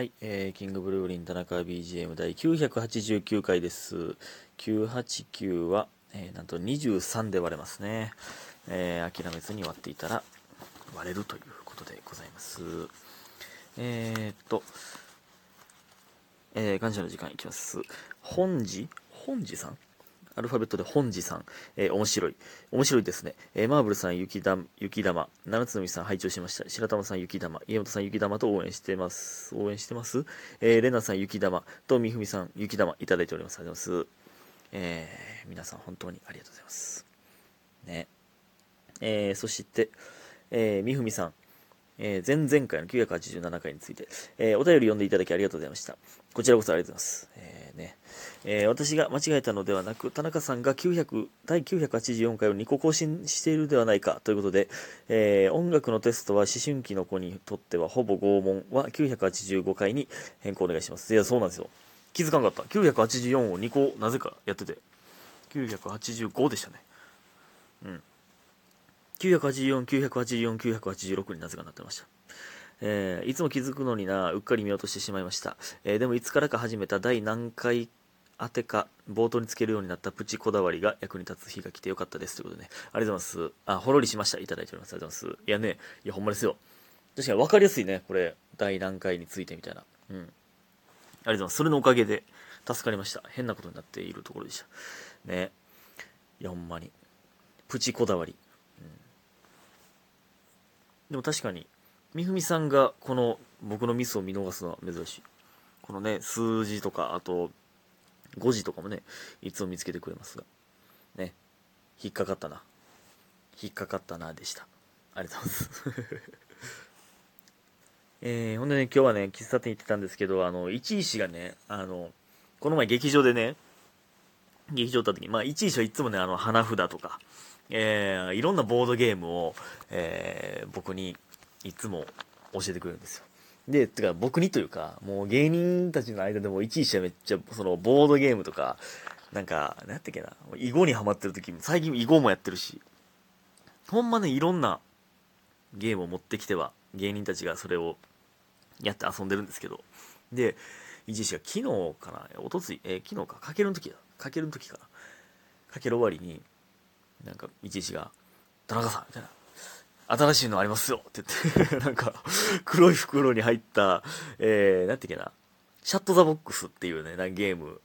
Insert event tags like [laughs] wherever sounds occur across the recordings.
はい、えー、キングブルーリン田中 BGM 第989回です。989は、えーなんと23で割れますね。えー諦めずに割っていたら割れるということでございます。えー、っと、えー感謝の時間いきます。本寺本寺さん？アルファベットで本寺さん、えー面白い。面白いですね。えーマーブルさん、雪玉、雪玉、七つのみさん、拝聴しました。白玉さん、雪玉、家元さん、雪玉と応援してます。応援してます？えーレナさん、雪玉と、みふみさん、雪玉、いただいております。ありがとうございます。えー皆さん、本当にありがとうございます。ね。えーそして、えーみふみさん、えー前々回の987回について、えーお便り読んでいただきありがとうございました。こちらこそありがとうございます。えーねえ私が間違えたのではなく、田中さんが900第984回を2個更新しているではないかということで、え音楽のテストは思春期の子にとってはほぼ拷問は985回に変更お願いします。いや、そうなんですよ。気づかなかった。984を2個なぜかやってて、985でしたね。うん。984、984、986になぜかなってました。えーいつも気づくのにな、うっかり見落としてしまいました。えーでもいつからか始めた第何回当てか冒頭につけるようになったプチこだわりが役に立つ日が来てよかったですということでね、ありがとうございます。あ、ほろりしました。いただいております。ありがとうございます。いやね、いやほんまですよ。確かに分かりやすいね、これ、第何回についてみたいな。うん。ありがとうございます。それのおかげで助かりました。変なことになっているところでした。ね。いや、ほんまに。プチこだわり。でも確かに、みふみさんがこの僕のミスを見逃すのは珍しい。このね、数字とか、あと、5時とかもね、いつも見つけてくれますが。ね、引っかかったな。引っかかったな、でした。ありがとうございます。[laughs] えー、ほんでね、今日はね、喫茶店行ってたんですけど、あの、一石がね、あの、この前劇場でね、劇場行った時に、まあ、一石はいつもね、あの、花札とか、えー、いろんなボードゲームを、えー、僕にいつも教えてくれるんですよ。で、てか僕にというか、もう芸人たちの間でも一石はめっちゃ、そのボードゲームとか、なんか、なんやったっけな、囲碁にハマってる時も、最近囲碁もやってるし、ほんまね、いろんなゲームを持ってきては、芸人たちがそれをやって遊んでるんですけど、で、一石が昨日かな、おとつい、えー昨日か、かけるの時だ、かけるの時かな、かける終わりに、なんか、一石が、田中さん、みたいな。新しいのありますよって言って、[laughs] なんか、黒い袋に入った、えー、なんていうっけな、 Shut the Box っていうね、なゲーム。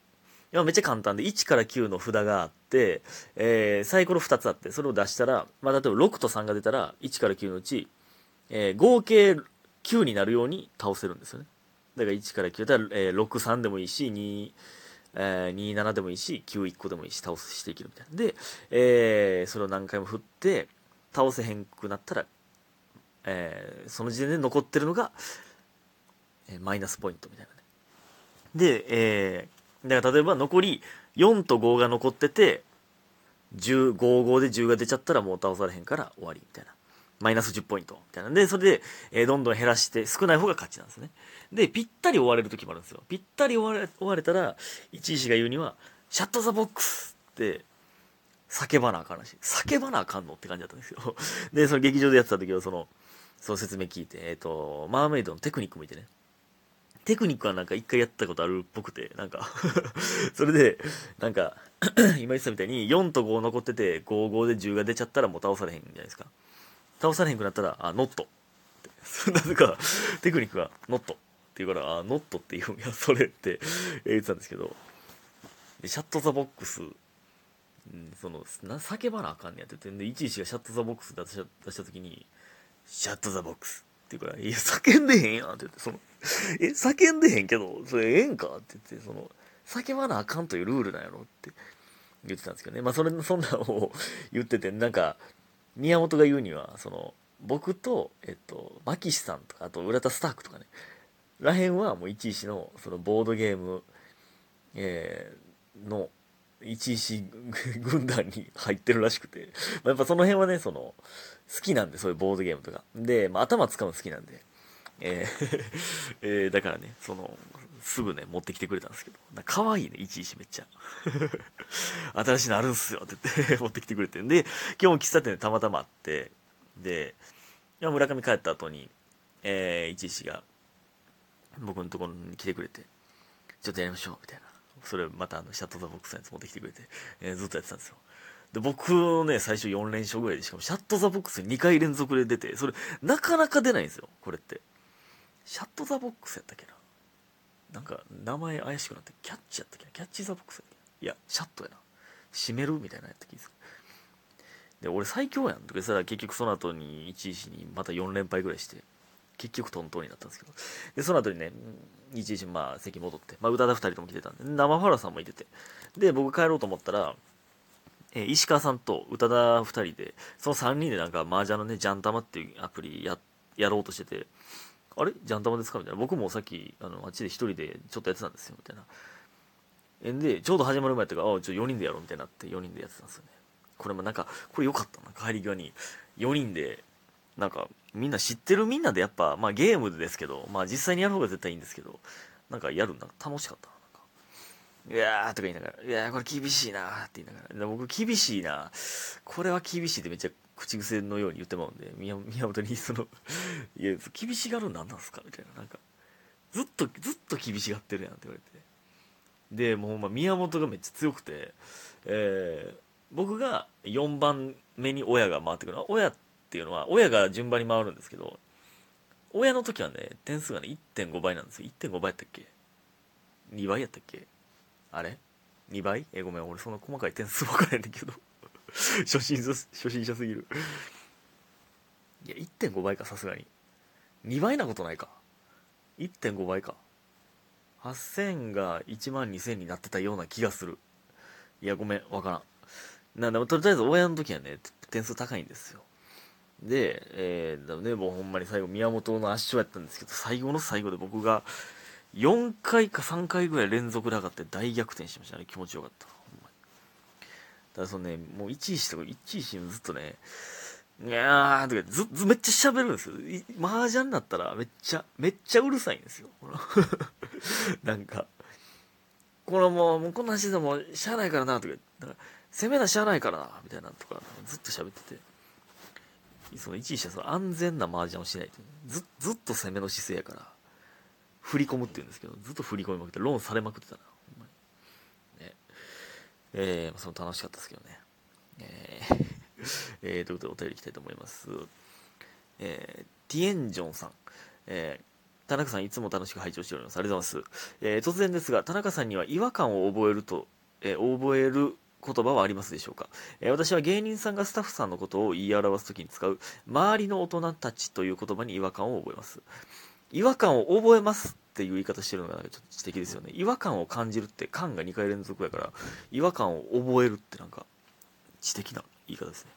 いや、めっちゃ簡単で、1から9の札があって、えー、サイコロ2つあって、それを出したら、まあ、例えば6と3が出たら、1から9のうち、えー、合計9になるように倒せるんですよね。だから1から9だったら、えー、6、3でもいいし、2、えー、27でもいいし、9、1個でもいいし、倒すしていけるみたいな。で、えー、それを何回も振って、倒せへんくなったら、えーその時点で残ってるのが、えマイナスポイントみたいなね。で、えーだから例えば残り4と5が残ってて、10、5、5で10が出ちゃったらもう倒されへんから終わりみたいな。マイナス10ポイントみたいな。で、それで、えーどんどん減らして、少ない方が勝ちなんですね。で、ぴったり終われる時もあるんですよ。ぴったり終われ終われたら、一石が言うには、 Shut the Box って、叫ばなあかんらしい。叫ばなあかんのって感じだったんですよ。[laughs] で、その劇場でやってた時は、その、その説明聞いて、えっ、と、マーメイドのテクニック見てね。テクニックはなんか一回やったことあるっぽくて、なんか [laughs] それで、なんか、[clears throat] 今言ってたみたいに4と5残ってて、5、5で10が出ちゃったらもう倒されへんじゃないですか。倒されへんくなったら、あ、ノット。[laughs] なぜか、テクニックがノットって言うから、あ、ノットって言うんや、それって言ってたんですけど、で Shut the Box、うんその、な叫ばなあかんねやって。言って、で、いちいちが Shut the Box 出した出した時に、 Shut the Box って言うから、いや、叫んでへんやんって言って、その、え、叫んでへんけど、それええんか？って言って、その、叫ばなあかんというルールなんやろって言ってたんですけどね。まあ、それ、そんなのを言ってて、なんか、宮本が言うには、その、僕と、えっと、マキシさんとか、あと、浦田スタークとかね、らへんはもう一石の、その、ボードゲーム、えーの、一石 [laughs] 軍団に入ってるらしくて、やっぱその辺はね、その、好きなんで、そういうボードゲームとか。で、まあ、頭使うの好きなんで、えー [laughs] えーだからね、その、すぐね、持ってきてくれたんですけど、な可愛いね、一石めっちゃ。[laughs] 新しいのあるんすよって言って持ってきてくれてんで、今日も喫茶店でたまたまあって、で、村上帰った後に、えー、一石が、僕のところに来てくれて、ちょっとやりましょう、みたいな。それまたあの、 Shut the Box のやつ持ってきてくれて、えー、ずっとやってたんですよ。で、僕ね、最初4連勝ぐらいで、しかも Shut the Box 2回連続で出て、それ、なかなか出ないんですよ、これって。 Shut the Box やったっけななんか、名前怪しくなって、 catch やったっけな catch the box やったっけいや、 shut やな。閉めるみたいなやった気がする。で、俺最強やんとか言ったら結局その後に1位にまた4連敗ぐらいして、結局トントンになったんですけど。で、その後にね、1位まあ席戻って、まあ宇多田2人とも来てたんで、生ファラさんもいてて。で、僕帰ろうと思ったら、えー、石川さんと宇多田2人で、その3人でなんか麻雀のね、ジャンタマっていうアプリや、やろうとしてて、あれ？ジャンタマですか？みたいな。僕もさっき、あの、あっちで1人でちょっとやってたんですよ、みたいな。えんで、ちょうど始まる前やったから、あ、ちょ4人でやろうみたいになって4人でやってたんですよね。これもなんか、これ良かったな、帰り際に。4人で、なんか、みんな知ってる？みんなでやっぱ、まあゲームですけど、まあ実際にやる方が絶対いいんですけど、なんかやるんだ。楽しかったな。いやーとか言いながら、いやーこれ厳しいなーって言いながら、僕厳しいなこれは厳しいってめっちゃ口癖のように言ってまうんで、宮本にその [laughs] いや、厳しがるの何なんすか？みたいな、なんか、ずっと、ずっと厳しがってるやんって言われて。で、もうほんま宮本がめっちゃ強くて、えー、僕が4番目に親が回ってくる親っていうのは、親が順番に回るんですけど、親の時はね、点数がね、1.5倍なんですよ。1.5倍やったっけ ?2 倍やったっけ？あれ ?2 倍？え、ごめん、俺そんな細かい点数分からへんねんけど [laughs] 初心者、初心者すぎるいや、1.5倍か、さすがに。2倍なことないか。1.5倍か。8000が1万2000になってたような気がする。いや、ごめん、わからん。なんでも、とりあえず親の時はね、点数高いんですよ。で、えー、ね、もうほんまに最後、宮本の圧勝やったんですけど、最後の最後で僕が、4回か3回ぐらい連続で上がって大逆転しましたね。気持ちよかった。ほんまに。ただそのね、もう1位して1位してずっとね、いやーとかず、ず、めっちゃ喋るんですよ。麻雀になったらめっちゃ、めっちゃうるさいんですよ。[laughs] なんか、これもう、もうこんな話でもしゃあないからな、とか、なんか攻めなしゃあないからな、みたいなとか、ずっと喋ってて。その1位してその安全な麻雀をしないと。ず、ずっと攻めの姿勢やから。振り込むって言うんですけど、ずっと振り込みまくって、ローンされまくってたな、えー、その楽しかったですけどね。えー [laughs] えー、ということでお便りいきたいと思います。えー、ティエンジョンさん。えー、田中さんいつも楽しく拝聴しております。ありがとうございます。えー、突然ですが、田中さんには違和感を覚えると、えー、覚える言葉はありますでしょうか、えー、私は芸人さんがスタッフさんのことを言い表すときに使う、周りの大人たちという言葉に違和感を覚えます。違和感を覚えますっていう言い方してるのがちょっと知的ですよね。違和感を感じるって、感が2回連続やから、違和感を覚えるってなんか、知的な言い方ですね。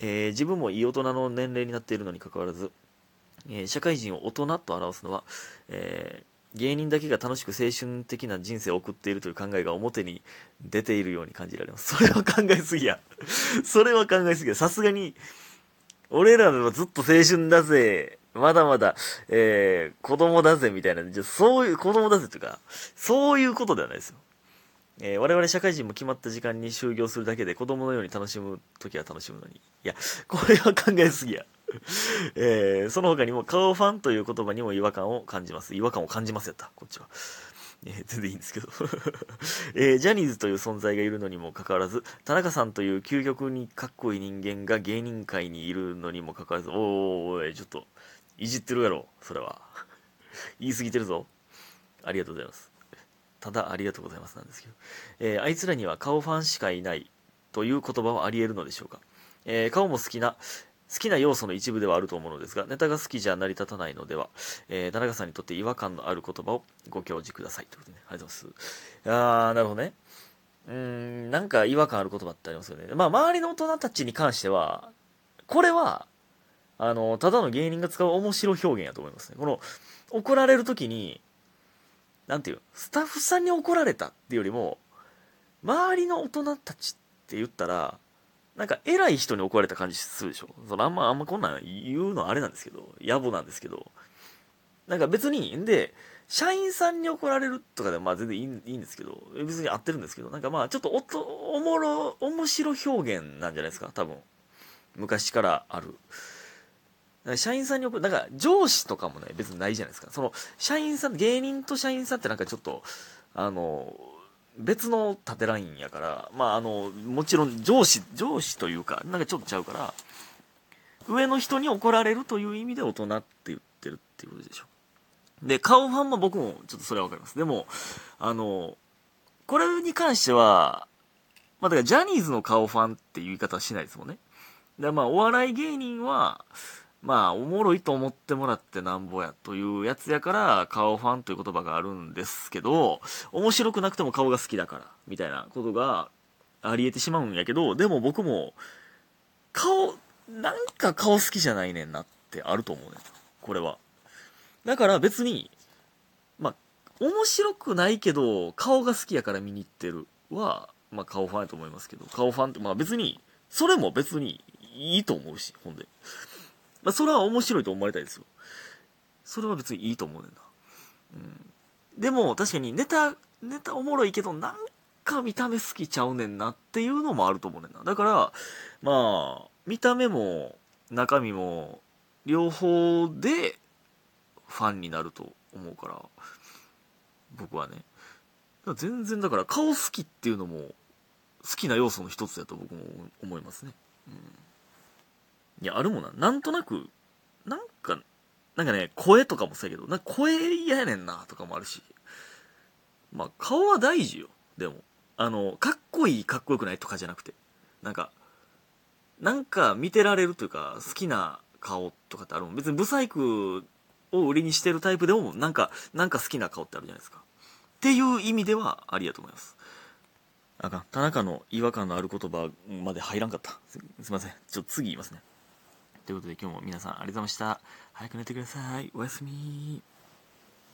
えー、自分もいい大人の年齢になっているのにかかわらず、えー、社会人を大人と表すのは、えー、芸人だけが楽しく青春的な人生を送っているという考えが表に出ているように感じられます。それは考えすぎや。それは考えすぎや。さすがに、俺らはずっと青春だぜ、まだまだ、えー、子供だぜみたいな、じゃそういう、子供だぜとか、そういうことではないですよ。えー、我々社会人も決まった時間に就業するだけで子供のように楽しむ時は楽しむのに。いや、これは考えすぎや。[laughs] えー、その他にも、顔ファンという言葉にも違和感を感じます。違和感を感じますやった、こっちは。えー、全然いいんですけど、[laughs] えー、ジャニーズという存在がいるのにもかかわらず、田中さんという究極にかっこいい人間が芸人界にいるのにもかかわらず、おーおい、ちょっと、いじってるやろ、それは。[laughs] 言い過ぎてるぞ。ありがとうございます。ただ、ありがとうございますなんですけど。えー、あいつらには顔ファンしかいないという言葉はあり得るのでしょうか。えー、顔も好きな、好きな要素の一部ではあると思うのですが、ネタが好きじゃ成り立たないのでは、えー、田中さんにとって違和感のある言葉をご教示ください。ということで、ね、ありがとうございます。あー、なるほどね。うーん、なんか違和感ある言葉ってありますよね。まあ、周りの大人たちに関しては、これは、あの、ただの芸人が使う面白表現やと思いますね。この、怒られる時に、なんていう、スタッフさんに怒られたっていうよりも、周りの大人たちって言ったら、なんか偉い人に怒られた感じするでしょ？そのあんま、あんまこんなん言うのはあれなんですけど、野暮なんですけど、なんか別に、んで、社員さんに怒られるとかでもまあ全然いいいいんですけど、別に合ってるんですけど、なんかまあちょっとおとおもろ、面白表現なんじゃないですか、多分。昔からある。社員さんに送る、だか上司とかもね、別にないじゃないですか。その、社員さん、芸人と社員さんってなんかちょっと、あの、別の縦ラインやから、まああの、もちろん上司、上司というか、なんかちょっとちゃうから、上の人に怒られるという意味で大人って言ってるっていうことでしょ。で、顔ファンも僕もちょっとそれはわかります。でも、あの、これに関しては、まあだからジャニーズの顔ファンっていう言い方はしないですもんね。で、まあお笑い芸人は、まあおもろいと思ってもらってなんぼやというやつやから、顔ファンという言葉があるんですけど、面白くなくても顔が好きだから、みたいなことがあり得てしまうんやけど、でも僕も、顔、なんか顔好きじゃないねんなってあると思うねん。これは。だから別に、まあ、面白くないけど、顔が好きやから見に行ってるは、まあ顔ファンやと思いますけど、顔ファンって、まあ別に、それも別にいいと思うし、ほんで。まあそれは面白いと思われたいですよ。それは別にいいと思うねんな。うん。でも確かにネタ、ネタおもろいけど、なんか見た目好きちゃうねんなっていうのもあると思うねんな。だから、まあ、見た目も中身も両方でファンになると思うから、僕はね。全然だから顔好きっていうのも好きな要素の一つだと僕も思いますね。うん。いや、あるもんな。なんとなく、なんか、なんかね、声とかもそうやけど、なんか声嫌やねんなとかもあるし。まあ、顔は大事よ。でも。あの、かっこいい、かっこよくないとかじゃなくて。なんか、なんか見てられるというか、好きな顔とかってあるもん。別にブサイクを売りにしてるタイプでも、なんか、なんか好きな顔ってあるじゃないですか。っていう意味ではありやと思います。あかん。田中の違和感のある言葉まで入らんかった。すすいません。ちょっと次言いますね。ということで今日も皆さんありがとうございました。早く寝てください。おやすみ。